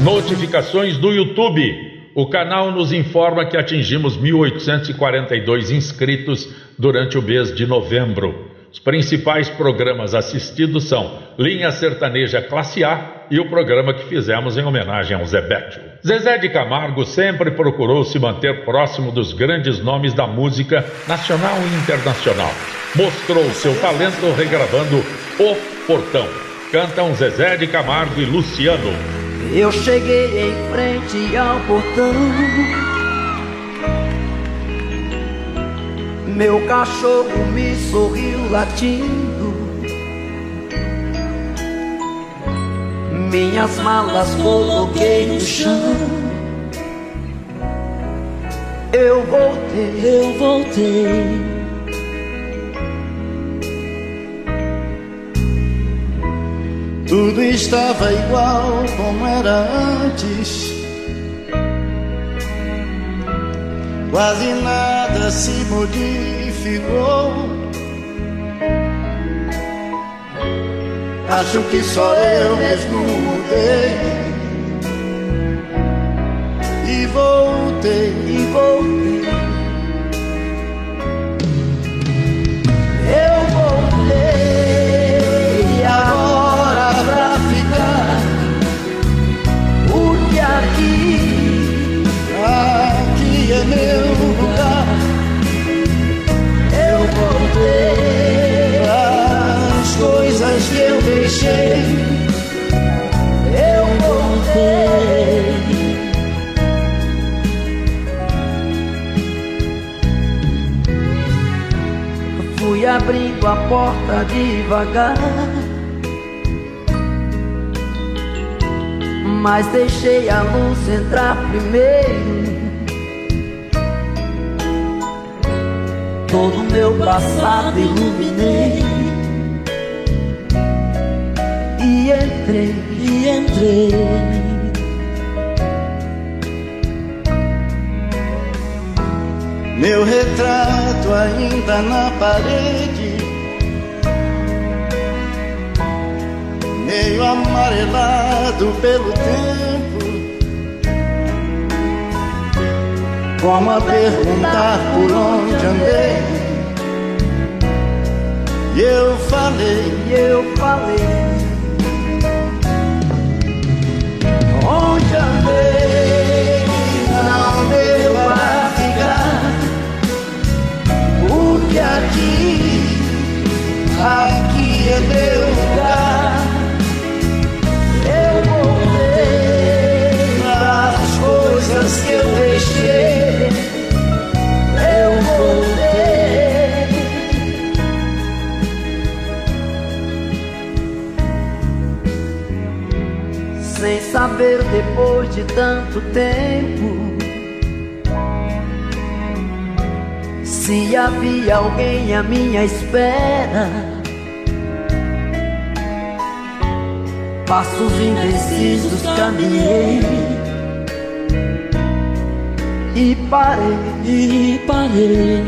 Notificações do YouTube. O canal nos informa que atingimos 1.842 inscritos durante o mês de novembro. Os principais programas assistidos são Linha Sertaneja Classe A e o programa que fizemos em homenagem ao Zé Bétio. Zezé de Camargo sempre procurou se manter próximo dos grandes nomes da música nacional e internacional. Mostrou seu talento regravando O Portão. Cantam Zezé de Camargo e Luciano. Eu cheguei em frente ao portão. Meu cachorro me sorriu latindo. Minhas malas coloquei no chão. Eu voltei, eu voltei. Tudo estava igual como era antes. Quase nada se modificou. Acho que só eu mesmo mudei. E voltei, e voltei. Devagar. Mas deixei a luz entrar primeiro. todo meu passado iluminei e entrei, e entrei. Meu retrato ainda na parede, amarelado pelo tempo. como a perguntar por onde andei. E eu falei, eu falei. Onde andei não deu para ficar. Porque aqui, aqui é meu lugar. Coisas que eu deixei. saber depois de tanto tempo se havia alguém à minha espera. Passos indecisos caminhei e parei, e parei.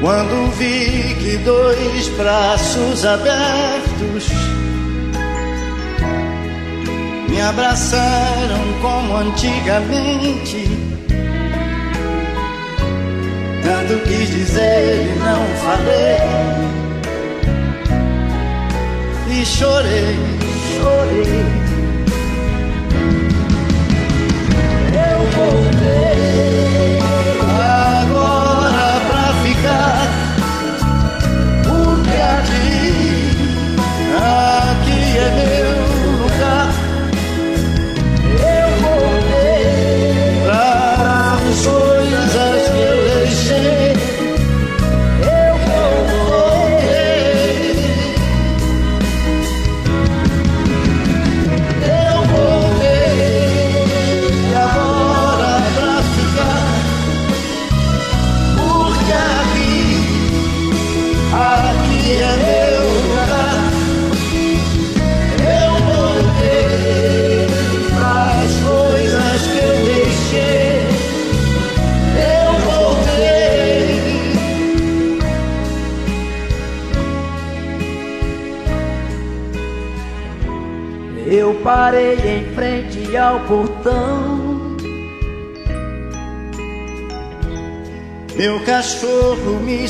Quando vi que dois braços abertos me abraçaram como antigamente. Tanto quis dizer e não falei. e chorei, chorei.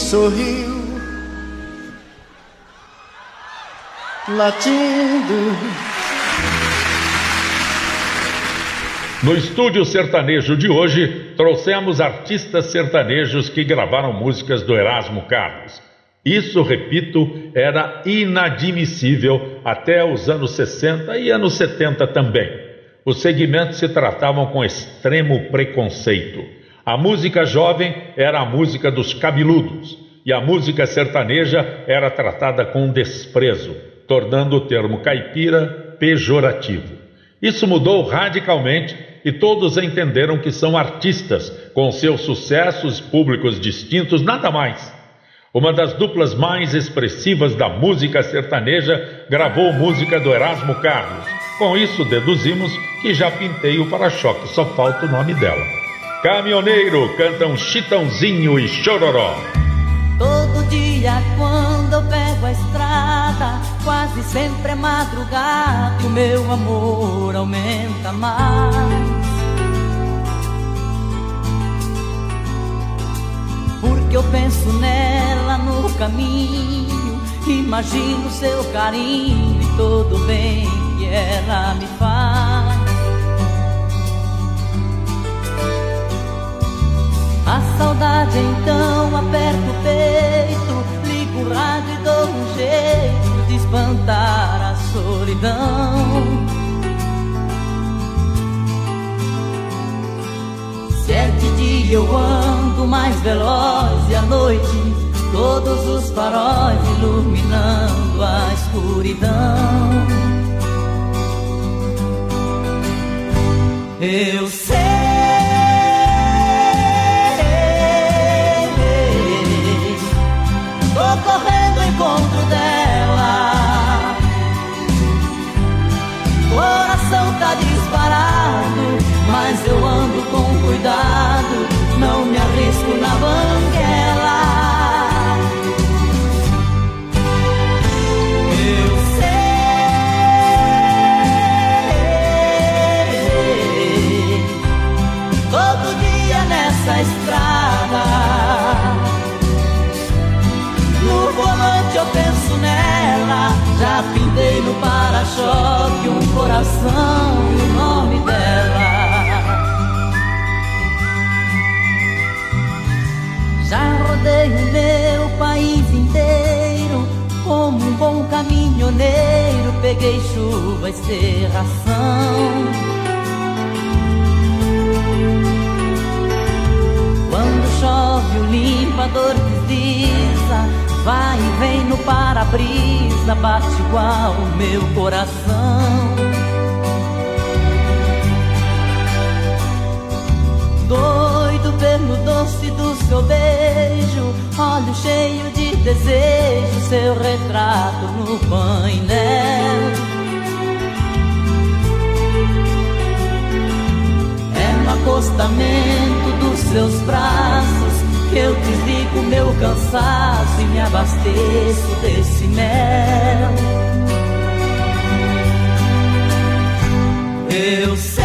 Sorriu, latindo. No estúdio sertanejo de hoje, trouxemos artistas sertanejos que gravaram músicas do Erasmo Carlos. Isso, repito, era inadmissível até os anos 60 e anos 70 também. Os segmentos se tratavam com extremo preconceito. A música jovem era a música dos cabeludos e a música sertaneja era tratada com desprezo, tornando o termo caipira pejorativo. Isso mudou radicalmente e todos entenderam que são artistas, com seus sucessos públicos distintos, nada mais. Uma das duplas mais expressivas da música sertaneja gravou música do Erasmo Carlos. Com isso, deduzimos que já pintei o para-choque, só falta o nome dela. Caminhoneiro cantam Chitãozinho e Chororó. Todo dia quando eu pego a estrada, quase sempre é madrugada, o meu amor aumenta mais. Porque eu penso nela no caminho, imagino seu carinho e todo bem que ela me faz. Saudade então aperta o peito, ligo o rádio e dou um jeito de espantar a solidão. Se é de dia eu ando mais veloz e à noite todos os faróis iluminando a escuridão. Eu sei. Não me arrisco na banguela. Eu sei, todo dia nessa estrada. No volante eu penso nela. Já pintei no para-choque um coração um bom caminhoneiro, peguei chuva e serração. Quando chove o limpador desliza Vai e vem no para-brisa Bate igual o meu coração Pelo doce do seu beijo Olho cheio de desejo Seu retrato no painel É no acostamento dos seus braços que eu desligo meu cansaço e me abasteço desse mel. Eu sei.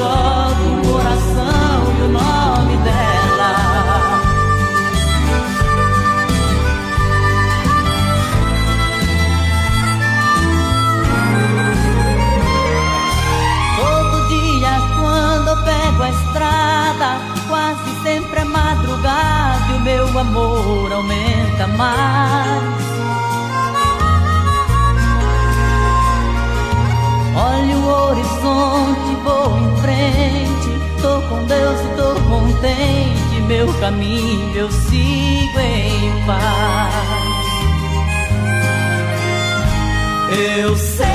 Para-choque o coração e o nome dela. Todo dia quando eu pego a estrada, quase sempre é madrugada e o meu amor aumenta mais. Caminho eu sigo em paz. Eu sei.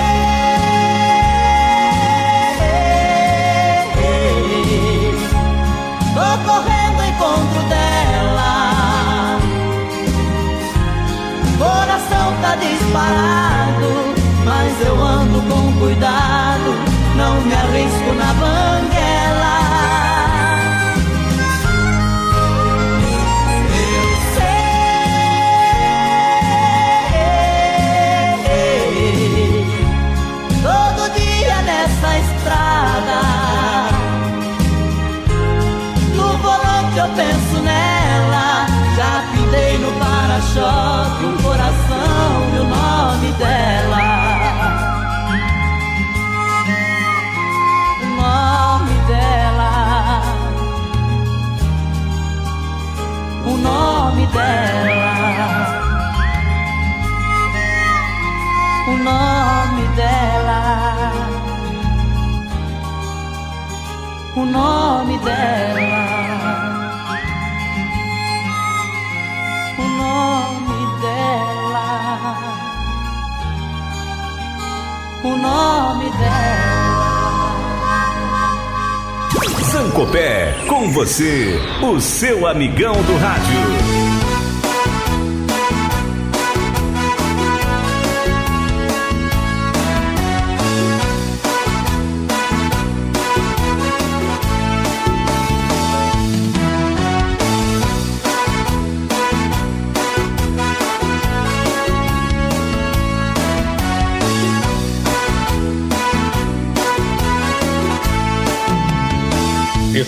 Tô correndo ao encontro dela. Coração tá disparado mas eu ando com cuidado, para-choque um coração e o nome dela. o nome dela. O nome dela. O nome dela. O O nome dela. Zancopé, com você, o seu amigão do rádio.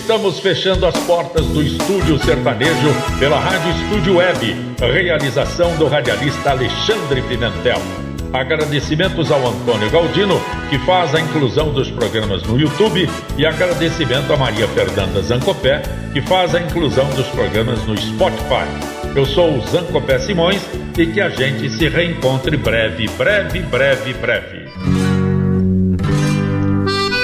Estamos fechando as portas do Estúdio Sertanejo pela Rádio Estúdio Web, realização do radialista Alexandre Pimentel. Agradecimentos ao Antônio Galdino, que faz a inclusão dos programas no YouTube, e agradecimento a Maria Fernanda Zancopé, que faz a inclusão dos programas no Spotify. Eu sou o Zancopé Simões e que a gente se reencontre breve, breve, breve, breve.